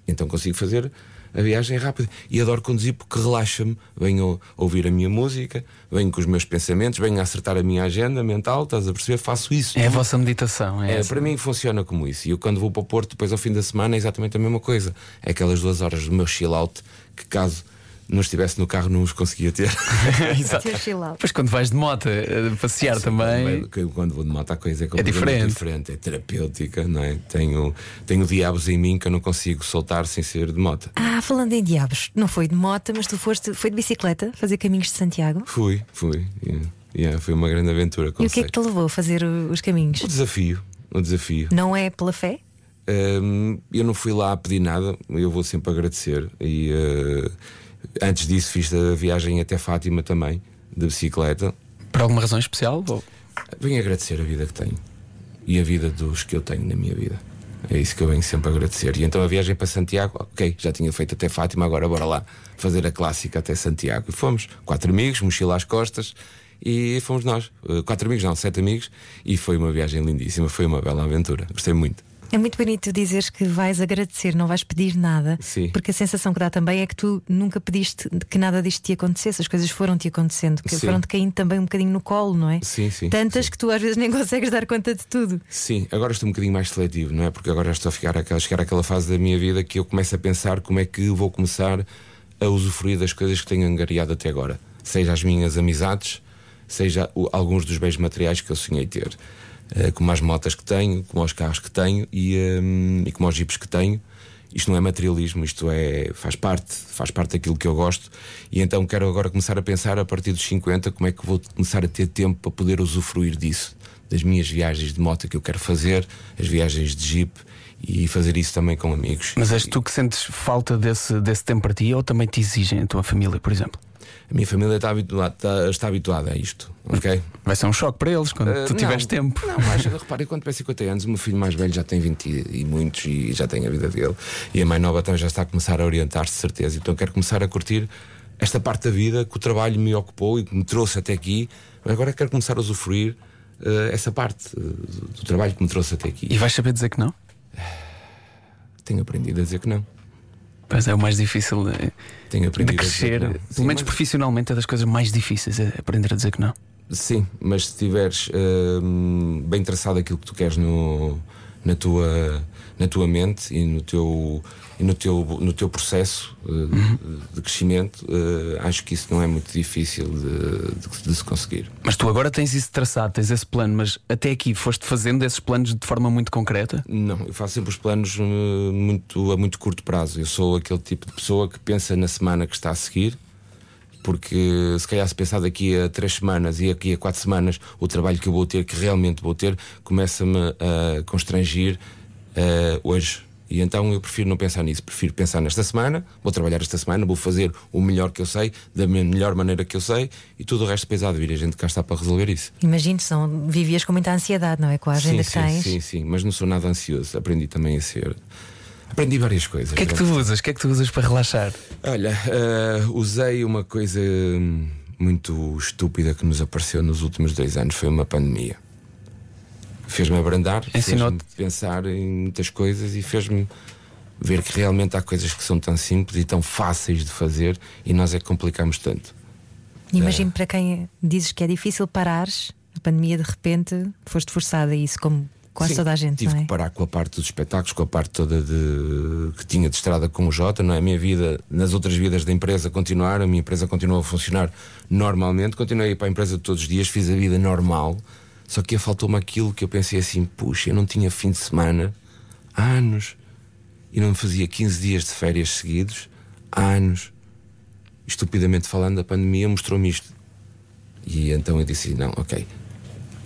Então consigo fazer a viagem rápida. E adoro conduzir porque relaxa-me. Venho ouvir a minha música, venho com os meus pensamentos, venho acertar a minha agenda mental, estás a perceber? Faço isso. É a vossa meditação. É É, essa. para mim funciona como isso. E eu quando vou para o Porto, depois ao fim da semana, é exatamente a mesma coisa. É aquelas duas horas do meu chill out que caso não estivesse no carro não os conseguia ter. Exato. Depois quando vais de moto eh, passear também. Quando, quando vou de moto a coisa é completamente diferente. diferente. É terapêutica, não é? Tenho, tenho diabos em mim que eu não consigo soltar sem ser de moto. Ah, falando em diabos, não foi de moto, mas tu foste, foi de bicicleta fazer caminhos de Santiago. Fui, fui. Yeah. Yeah, foi uma grande aventura. E o que é conceito. que te levou a fazer os caminhos? O desafio. O desafio. Não é pela fé? Hum, eu não fui lá a pedir nada, eu vou sempre agradecer. E eh, antes disso fiz a viagem até Fátima também, de bicicleta. Por alguma razão especial? Ou- Venho agradecer a vida que tenho e a vida dos que eu tenho na minha vida. É isso que eu venho sempre agradecer. E então a viagem para Santiago, ok, já tinha feito até Fátima, agora bora lá fazer a clássica até Santiago. E fomos, quatro amigos, mochila às costas, e fomos nós. Eh, Quatro amigos, não, sete amigos, e foi uma viagem lindíssima, foi uma bela aventura. Gostei muito. É muito bonito dizeres que vais agradecer, não vais pedir nada. Sim. Porque a sensação que dá também é que tu nunca pediste que nada disto te acontecesse, as coisas foram-te acontecendo, que Sim. foram-te caindo também um bocadinho no colo, não é? Sim, sim, Tantas sim. que tu às vezes nem consegues dar conta de tudo. Sim, agora estou um bocadinho mais seletivo, não é? Porque agora estou a ficar àquela, chegar àquela fase da minha vida que eu começo a pensar como é que vou começar a usufruir das coisas que tenho angariado até agora. Seja as minhas amizades, seja o- alguns dos bens materiais que eu sonhei ter. Eh, como as motas que tenho, como os carros que tenho e, hum, e como os jipes que tenho. Isto não é materialismo, isto é faz parte, faz parte daquilo que eu gosto. E então quero agora começar a pensar a partir dos 50 como é que vou começar a ter tempo para poder usufruir disso, das minhas viagens de moto que eu quero fazer, as viagens de jeep e fazer isso também com amigos. Mas és tu que sentes falta desse, desse tempo para ti ou também te exigem a tua família, por exemplo? A minha família está habituada, está, está habituada a isto, ok? Vai ser um choque para eles quando Uh, tu tiveres não, tempo. Não, mas repare, quando tiver 50 anos, o meu filho mais velho já tem 20 e muitos e já tem a vida dele. E a mãe nova também já está a começar a orientar-se, de certeza. Então quero começar a curtir esta parte da vida que o trabalho me ocupou e que me trouxe até aqui. Agora quero começar a usufruir eh, essa parte eh, do trabalho que me trouxe até aqui. E vais saber dizer que não? Tenho aprendido a dizer que não. Pois é o mais difícil de, Tenho de aprendido crescer. Pelo Sim, menos mas- profissionalmente é das coisas mais difíceis é aprender a dizer que não. Sim, mas se tiveres hum, bem traçado aquilo que tu queres no, na, tua, na tua mente e no teu, e no teu, no teu processo uh, de crescimento, uh, acho que isso não é muito difícil de, de- de se conseguir. Mas tu agora tens isso traçado, tens esse plano, mas até aqui foste fazendo esses planos de forma muito concreta? Não, eu faço sempre os planos uh, muito, a muito curto prazo. Eu sou aquele tipo de pessoa que pensa na semana que está a seguir. Porque se calhar se pensar daqui a três semanas e aqui a quatro semanas o trabalho que eu vou ter, que realmente vou ter, começa-me a constrangir hoje. E então eu prefiro não pensar nisso, prefiro pensar nesta semana, vou trabalhar esta semana, vou fazer o melhor que eu sei, da me- melhor maneira que eu sei, e tudo o resto depois há de vir. A gente cá está para resolver isso. Imagino, são, vivias com muita ansiedade, não é? Com a agenda sim, que sim, tens. sim, sim, mas não sou nada ansioso. Aprendi também a ser. Aprendi várias coisas. O que é que tu usas? O que é que tu usas para relaxar? Olha, eh, usei uma coisa hum, muito estúpida que nos apareceu nos últimos dois anos: foi uma pandemia. Fez-me abrandar, fez-me pensar em muitas coisas e fez-me ver que realmente há coisas que são tão simples e tão fáceis de fazer e nós é que complicamos tanto. Imagino para quem dizes que é difícil parares, a pandemia de repente foste forçada a isso, como quase Sim, toda a gente, Tive não é? que parar com a parte dos espetáculos, com a parte toda de que tinha de estrada com o Jota, não é? A minha vida, nas outras vidas da empresa continuar, a minha empresa continuou a funcionar normalmente, continuei a ir para a empresa todos os dias, fiz a vida normal, só que faltou-me aquilo que eu pensei assim, puxa, eu não tinha fim de semana há anos e não fazia 15 dias de férias seguidos há anos. Estupidamente falando, a pandemia mostrou-me isto. E então eu disse: não, ok,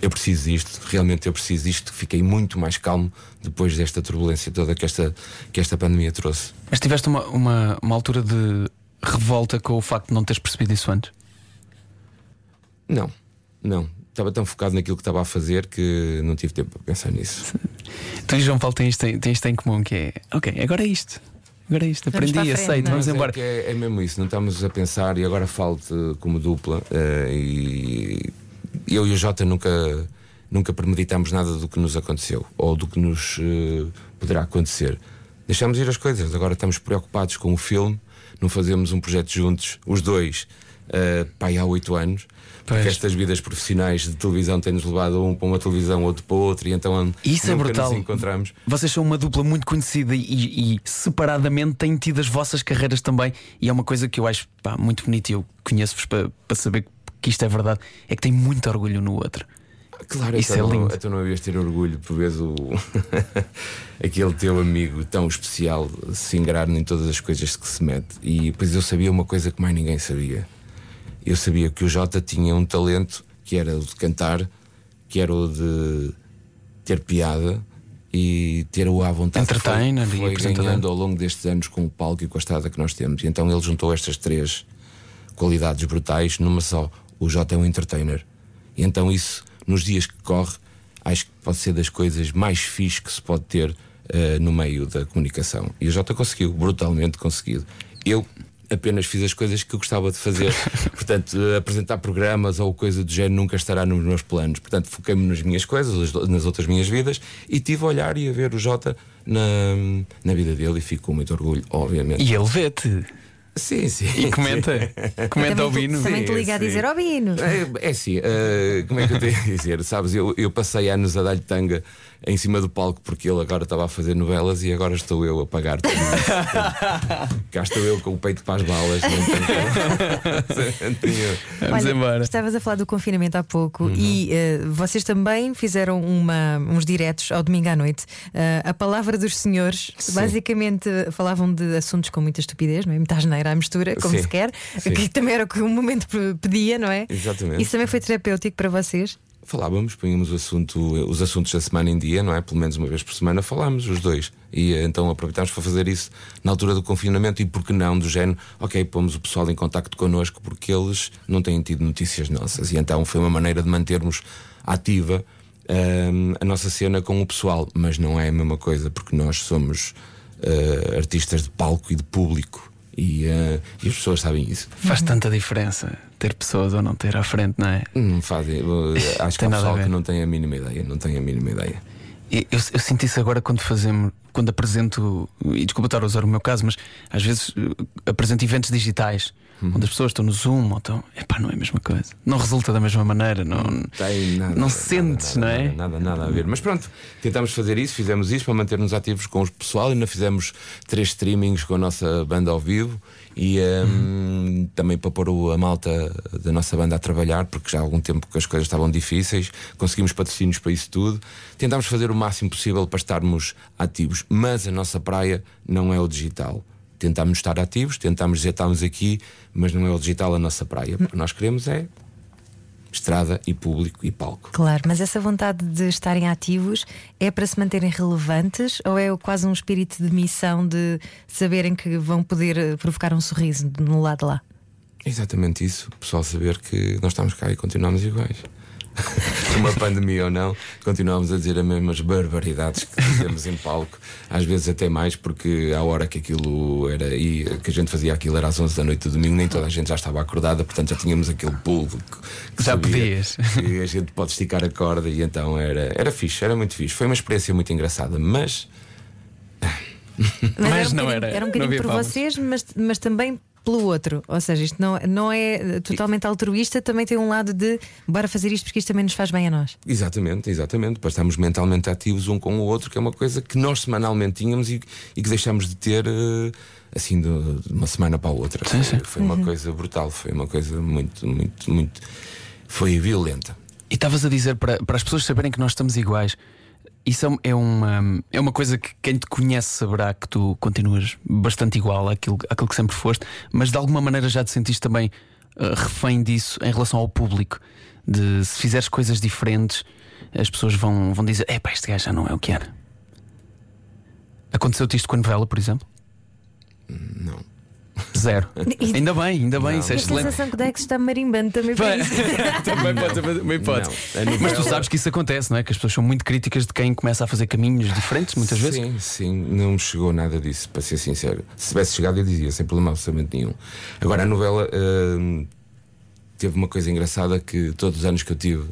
eu preciso disto, realmente eu preciso disto. Fiquei muito mais calmo depois desta turbulência toda que esta, que esta pandemia trouxe. Mas tiveste uma, uma, uma altura de revolta com o facto de não teres percebido isso antes? Não, não. Estava tão focado naquilo que estava a fazer que não tive tempo para pensar nisso. Tu e João Paulo têm isto, têm isto em comum que é ok, agora é isto. Agora é isto, Vamos aprendi, frente, aceito, não é? vamos Mas embora. É, que é, é mesmo isso, não estamos a pensar, e agora falo-te como dupla, eh, e eu e o Jota nunca, nunca premeditámos nada do que nos aconteceu ou do que nos eh, poderá acontecer. Deixamos ir as coisas, agora estamos preocupados com o filme, não fazemos um projeto juntos, os dois, uh, pai, há oito anos. Porque Pois. estas vidas profissionais de televisão têm-nos levado um para uma televisão, outro para outra, e então Isso é brutal. nos encontramos. Vocês são uma dupla muito conhecida e, e separadamente têm tido as vossas carreiras também. E é uma coisa que eu acho pá, muito bonita e eu conheço-vos para, para saber que isto é verdade. É que tem muito orgulho no outro. Claro, Isso então, é lindo. Não, então não havias de ter orgulho por veres o aquele teu amigo tão especial se ingrar em todas as coisas que se mete. E depois eu sabia uma coisa que mais ninguém sabia. Eu sabia que o Jota tinha um talento que era o de cantar, que era o de ter piada e ter o à vontade. que foi- e foi ganhando ao longo destes anos com o palco e com a estrada que nós temos. E então ele juntou estas três qualidades brutais numa só. O Jota é um entertainer. E então isso, nos dias que corre, acho que pode ser das coisas mais fixe que se pode ter eh, no meio da comunicação. E o Jota conseguiu, brutalmente conseguido. Eu apenas fiz as coisas que eu gostava de fazer. Portanto, eh, apresentar programas ou coisa do género nunca estará nos meus planos. Portanto, foquei-me nas minhas coisas, nas outras minhas vidas e tive a olhar e a ver o Jota na, na vida dele e fico com muito orgulho, obviamente. E ele vê-te Sim, sim. e comenta, comenta ao Também, Bino. te- também te Sim, liga a sim. dizer, ó Bino. É, é assim, eh, como é que eu tenho a dizer? Sabes, eu, eu passei anos a dar-lhe tanga em cima do palco porque ele agora estava a fazer novelas e agora estou eu a pagar tudo isso. Cá estou eu com o peito para as balas. Não tenho... Vamos Olha, embora. Estavas a falar do confinamento há pouco e eh, vocês também fizeram uma- uns diretos ao domingo à noite. Eh, a palavra dos senhores, basicamente falavam de assuntos com muita estupidez, não é? Muita asneira à mistura, como Sim, se quer, sim. que também era o que o momento pe- pedia, não é? Exatamente. Isso também foi terapêutico para vocês? Falávamos, punhamos assunto, os assuntos da semana em dia, não é? Pelo menos uma vez por semana falámos, os dois. E eh, então aproveitámos para fazer isso na altura do confinamento e por que não, do género, ok, pomos o pessoal em contacto connosco porque eles não têm tido notícias nossas. E então foi uma maneira de mantermos ativa ehm, a nossa cena com o pessoal. Mas não é a mesma coisa, porque nós somos eh, artistas de palco e de público. E, eh, e as pessoas sabem isso. Faz tanta diferença ter pessoas ou não ter à frente, não é? Não fazem. eh, Acho que há pessoal que não tem a mínima ideia. Não tem a mínima ideia. E Eu, eu sinto isso agora quando fazemos, quando apresento, e desculpa estar a usar o meu caso, mas às vezes eh, apresento eventos digitais onde as pessoas estão no Zoom ou estão. Epá, não é a mesma coisa. Não resulta da mesma maneira. Não, tem nada. não nada, sentes, nada, não é? Nada, nada, nada a ver. Mas pronto, tentámos fazer isso, fizemos isso para manter-nos ativos com o pessoal. Ainda fizemos três streamings com a nossa banda ao vivo e hum, também para pôr a malta da nossa banda a trabalhar, porque já há algum tempo que as coisas estavam difíceis. Conseguimos patrocínios para isso tudo. Tentámos fazer o máximo possível para estarmos ativos, mas a nossa praia não é o digital. Tentámos estar ativos, tentámos dizer estamos aqui, mas não é o digital a nossa praia. O que nós queremos é estrada e público e palco. Claro, mas essa vontade de estarem ativos é para se manterem relevantes ou é quase um espírito de missão de saberem que vão poder eh, provocar um sorriso no lado de lá? Exatamente isso. O pessoal saber que nós estamos cá e continuamos iguais. Uma pandemia ou não, continuamos a dizer as mesmas barbaridades que dizemos em palco, às vezes até mais, porque à hora que aquilo era e que a gente fazia aquilo era às 11 da noite do domingo, nem toda a gente já estava acordada, portanto já tínhamos aquele público que Já sabia podias. que a gente pode esticar a corda e então era, era fixe, era muito fixe. Foi uma experiência muito engraçada, mas Mas um não era- Era um não bocadinho por palmas. vocês, mas, mas também pelo outro. Ou seja, isto não, não é totalmente altruísta, também tem um lado de bora fazer isto porque isto também nos faz bem a nós. Exatamente, exatamente. Para estarmos mentalmente ativos um com o outro, que é uma coisa que nós semanalmente tínhamos e, e que deixamos de ter eh, assim de, uma semana para a outra. Sim, foi sim. foi uma coisa brutal, foi uma coisa muito, muito, muito. Foi violenta. E estavas a dizer para, para as pessoas saberem que nós estamos iguais. Isso é é uma, é uma coisa que quem te conhece saberá que tu continuas bastante igual àquilo, àquilo que sempre foste, mas de alguma maneira já te sentiste também eh, refém disso em relação ao público. De se fizeres coisas diferentes, as pessoas vão, vão dizer: Epá, este gajo já não é o que era. Aconteceu-te isto com a novela, por exemplo? Não. Zero. E- ainda bem, ainda bem, isso é A excelente. sensação que dá é que se está marimbando também para Bem, isso. também pode ser uma hipótese. Não, a Mas tu sabes que isso acontece, não é? Que as pessoas são muito críticas de quem começa a fazer caminhos diferentes, muitas vezes. Sim, sim, não me chegou nada disso, para ser sincero. Se tivesse chegado, eu dizia, sem problema absolutamente nenhum. Agora, a novela hum, teve uma coisa engraçada que todos os anos que eu tive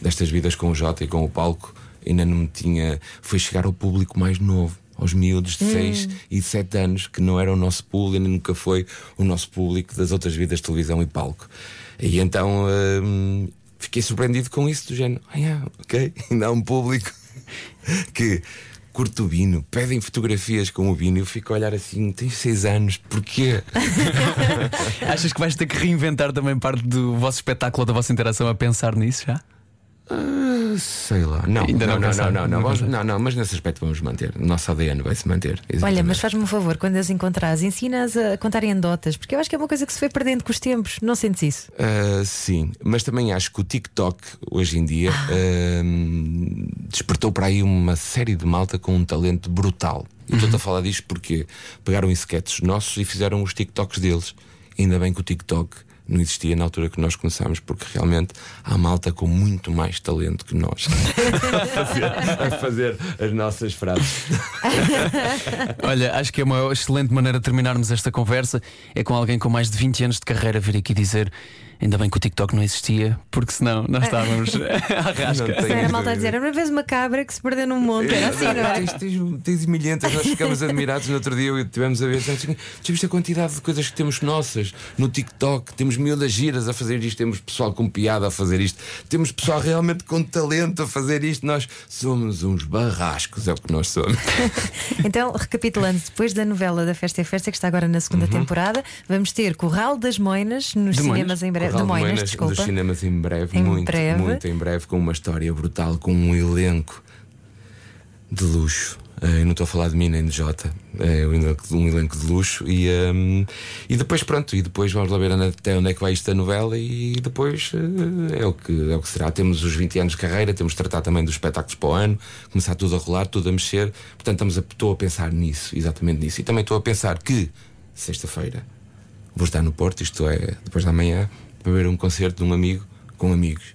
destas vidas com o Jota e com o palco, ainda não me tinha. Foi chegar ao público mais novo. Aos miúdos de 6 e 7 anos, que não era o nosso público, nem nunca foi o nosso público das outras vidas de televisão e palco. E então hum, fiquei surpreendido com isso, do género, ah, yeah, ok, ainda há um público que curte o Bino, pedem fotografias com o Bino. Eu fico a olhar assim: tens seis anos, porquê? Achas que vais ter que reinventar também parte do vosso espetáculo ou da vossa interação a pensar nisso já? Ah, sei lá. Não, Ainda não não, não, não, não, não não, não, mas nesse aspecto vamos manter. O nosso ADN vai se manter. Olha, exatamente. mas faz-me um favor, quando as encontrares, ensina-as a contar anedotas, porque eu acho que é uma coisa que se foi perdendo com os tempos. Não sentes isso? Ah, sim, mas também acho que o TikTok hoje em dia ah, despertou para aí uma série de malta com um talento brutal. E estou a falar disto porque pegaram em sketches nossos e fizeram os TikToks deles. Ainda bem que o TikTok não existia na altura que nós começámos, porque realmente há malta com muito mais talento que nós a, fazer, a fazer as nossas frases. Olha, acho que é uma excelente maneira de terminarmos esta conversa. É com alguém com mais de 20 anos de carreira vir aqui dizer: Ainda bem que o TikTok não existia, porque senão nós estávamos à rasca. Não tenho Era malta a dizer, uma vez uma cabra que se perdeu num monte. Era assim, não é? Tens, tens, tens milhentas, nós ficamos admirados no outro dia e tivemos a ver. Já viste a quantidade de coisas que temos nossas no TikTok? Temos miúdas giras a fazer isto, temos pessoal com piada a fazer isto, temos pessoal realmente com talento a fazer isto. Nós somos uns barrascos, é o que nós somos. Então, recapitulando, depois da novela da Festa é Festa, que está agora na segunda temporada, vamos ter Corral das Moinas nos De Moinas? cinemas em breve. Corral De Moinas, Moinas, desculpa. Dos cinemas em breve, Em muito, breve. muito em breve, com uma história brutal, com um elenco de luxo. Eh, Eu não estou a falar de mim nem de Jota, é um elenco, um de luxo. E, ehm, e depois, pronto, e depois vamos lá ver até onde é que vai esta novela. E depois eh, é, o que, é o que será. Temos os 20 anos de carreira, temos de tratar também dos espetáculos para o ano, começar tudo a rolar, tudo a mexer. Portanto, estamos a, estou a pensar nisso, exatamente nisso. E também estou a pensar que, sexta-feira, vou estar no Porto, isto é, depois da manhã, para ver um concerto de um amigo com amigos.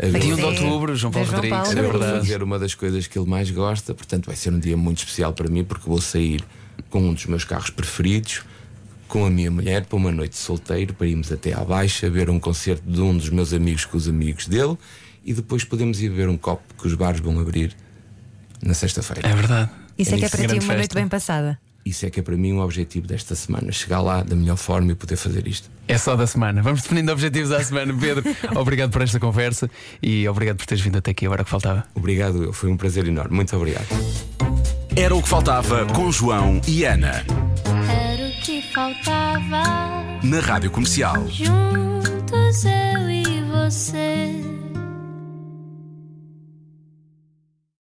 A ver- Dia 1 de É, outubro, João Paulo João Rodrigues, Paulo é verdade. fazer uma das coisas que ele mais gosta, portanto vai ser um dia muito especial para mim porque vou sair com um dos meus carros preferidos, com a minha mulher, para uma noite solteiro, para irmos até à Baixa, ver um concerto de um dos meus amigos com os amigos dele e depois podemos ir beber um copo que os bares vão abrir na sexta-feira. É verdade. Isso é, que é para ti uma noite festa. bem passada. Isso é que é para mim um objetivo desta semana, chegar lá da melhor forma e poder fazer isto. É só da semana. Vamos definindo objetivos à semana, Pedro. obrigado por esta conversa e obrigado por teres vindo até aqui a hora que faltava. Obrigado, eu. foi um prazer enorme. Muito obrigado. Era o que faltava com João e Ana. Era o que faltava. Na Rádio Comercial. Juntos eu e você.